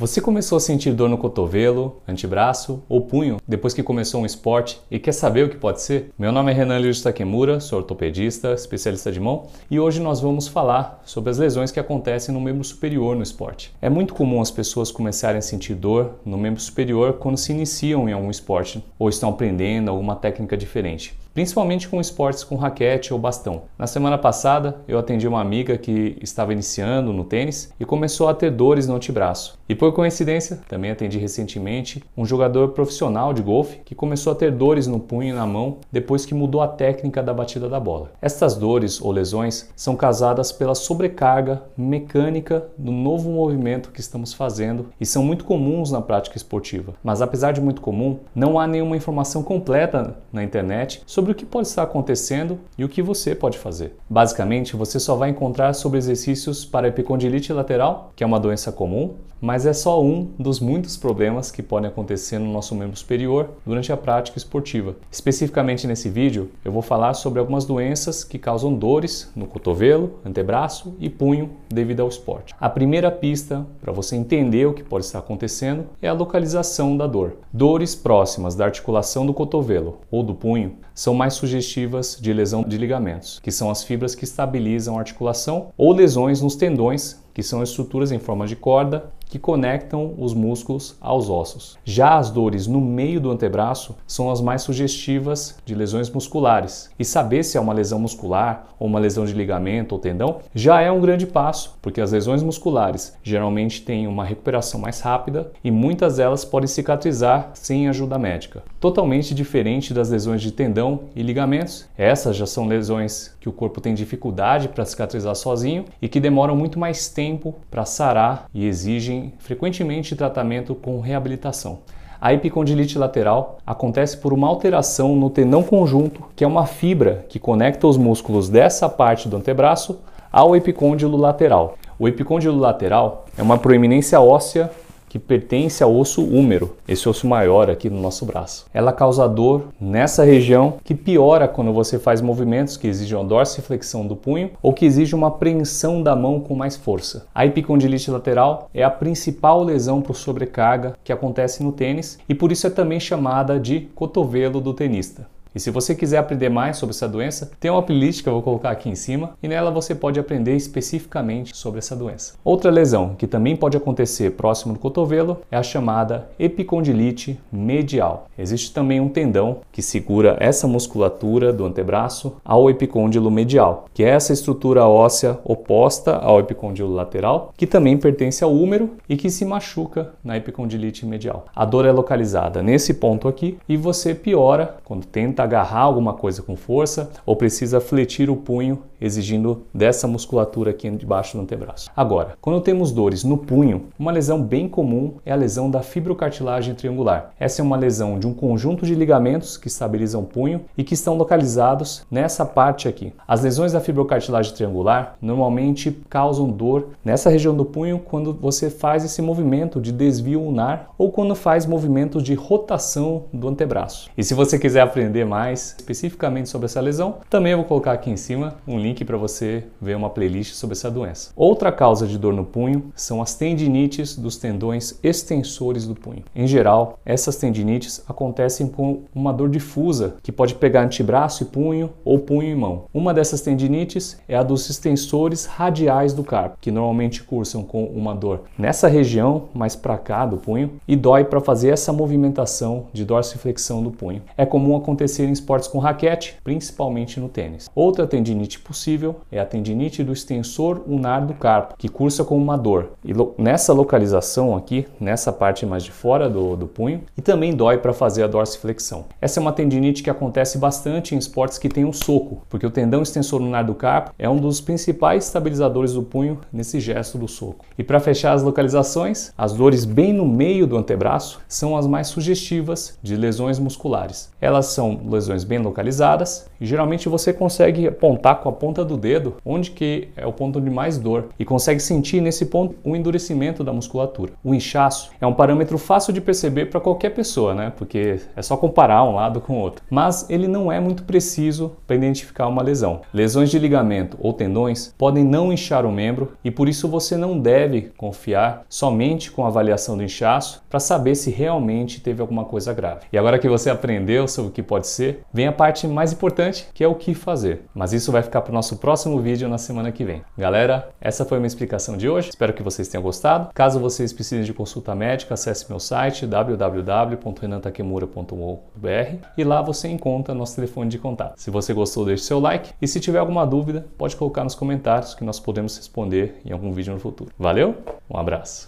Você começou a sentir dor no cotovelo, antebraço ou punho depois que começou um esporte e quer saber o que pode ser? Meu nome é Renan Lewis Takemura, sou ortopedista, especialista de mão e hoje nós vamos falar sobre as lesões que acontecem no membro superior no esporte. É muito comum as pessoas começarem a sentir dor no membro superior quando se iniciam em algum esporte ou estão aprendendo alguma técnica diferente principalmente com esportes com raquete ou bastão. Na semana passada, eu atendi uma amiga que estava iniciando no tênis e começou a ter dores no antebraço. E por coincidência, também atendi recentemente um jogador profissional de golfe que começou a ter dores no punho e na mão depois que mudou a técnica da batida da bola. Estas dores ou lesões são causadas pela sobrecarga mecânica do novo movimento que estamos fazendo e são muito comuns na prática esportiva. Mas apesar de muito comum, não há nenhuma informação completa na internet sobre sobre o que pode estar acontecendo e o que você pode fazer. Basicamente, você só vai encontrar sobre exercícios para epicondilite lateral, que é uma doença comum, mas é só um dos muitos problemas que podem acontecer no nosso membro superior durante a prática esportiva. Especificamente nesse vídeo, eu vou falar sobre algumas doenças que causam dores no cotovelo, antebraço e punho devido ao esporte. A primeira pista para você entender o que pode estar acontecendo é a localização da dor. Dores próximas da articulação do cotovelo ou do punho são mais sugestivas de lesão de ligamentos, que são as fibras que estabilizam a articulação, ou lesões nos tendões, que são estruturas em forma de corda que conectam os músculos aos ossos. Já as dores no meio do antebraço são as mais sugestivas de lesões musculares. E saber se é uma lesão muscular ou uma lesão de ligamento ou tendão já é um grande passo, porque as lesões musculares geralmente têm uma recuperação mais rápida e muitas delas podem cicatrizar sem ajuda médica. Totalmente diferente das lesões de tendão e ligamentos. Essas já são lesões que o corpo tem dificuldade para cicatrizar sozinho e que demoram muito mais tempo para sarar e exigem frequentemente tratamento com reabilitação. A epicondilite lateral acontece por uma alteração no tendão conjunto, que é uma fibra que conecta os músculos dessa parte do antebraço ao epicôndilo lateral. O epicôndilo lateral é uma proeminência óssea que pertence ao osso húmero, esse osso maior aqui no nosso braço. Ela causa dor nessa região que piora quando você faz movimentos que exigem a dorsiflexão do punho ou que exigem uma apreensão da mão com mais força. A epicondilite lateral é a principal lesão por sobrecarga que acontece no tênis e por isso é também chamada de cotovelo do tenista. E se você quiser aprender mais sobre essa doença, tem uma playlist que eu vou colocar aqui em cima e nela você pode aprender especificamente sobre essa doença. Outra lesão que também pode acontecer próximo do cotovelo é a chamada epicondilite medial. Existe também um tendão que segura essa musculatura do antebraço ao epicôndilo medial, que é essa estrutura óssea oposta ao epicôndilo lateral, que também pertence ao húmero e que se machuca na epicondilite medial. A dor é localizada nesse ponto aqui e você piora quando tenta agarrar alguma coisa com força ou precisa fletir o punho, exigindo dessa musculatura aqui debaixo do antebraço. Agora, quando temos dores no punho, uma lesão bem comum é a lesão da fibrocartilagem triangular. Essa é uma lesão de um conjunto de ligamentos que estabilizam o punho e que estão localizados nessa parte aqui. As lesões da fibrocartilagem triangular normalmente causam dor nessa região do punho quando você faz esse movimento de desvio ulnar ou quando faz movimentos de rotação do antebraço. E se você quiser aprender mais especificamente sobre essa lesão, também vou colocar aqui em cima um link para você ver uma playlist sobre essa doença. Outra causa de dor no punho são as tendinites dos tendões extensores do punho. Em geral, essas tendinites acontecem com uma dor difusa que pode pegar antebraço e punho ou punho e mão. Uma dessas tendinites é a dos extensores radiais do carpo, que normalmente cursam com uma dor nessa região, mais para cá do punho, e dói para fazer essa movimentação de dorsiflexão do punho. É comum acontecer em esportes com raquete, principalmente no tênis. Outra tendinite possível é a tendinite do extensor ulnar do carpo, que cursa com uma dor. E lo nessa localização aqui, nessa parte mais de fora do, do punho, e também dói para fazer a dorsiflexão. Essa é uma tendinite que acontece bastante em esportes que tem um soco, porque o tendão extensor ulnar do carpo é um dos principais estabilizadores do punho nesse gesto do soco. E para fechar as localizações, as dores bem no meio do antebraço são as mais sugestivas de lesões musculares. Elas são lesões bem localizadas e geralmente você consegue apontar com a ponta ponta do dedo onde que é o ponto de mais dor e consegue sentir nesse ponto o endurecimento da musculatura. O inchaço é um parâmetro fácil de perceber para qualquer pessoa, né? Porque é só comparar um lado com o outro. Mas ele não é muito preciso para identificar uma lesão. Lesões de ligamento ou tendões podem não inchar o membro e por isso você não deve confiar somente com a avaliação do inchaço para saber se realmente teve alguma coisa grave. E agora que você aprendeu sobre o que pode ser, vem a parte mais importante, que é o que fazer. Mas isso vai ficar para nosso próximo vídeo na semana que vem. Galera, essa foi minha explicação de hoje. Espero que vocês tenham gostado. Caso vocês precisem de consulta médica, acesse meu site www.renantakemura.com.br e lá você encontra nosso telefone de contato. Se você gostou, deixe seu like e se tiver alguma dúvida, pode colocar nos comentários que nós podemos responder em algum vídeo no futuro. Valeu? Um abraço.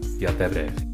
e até breve.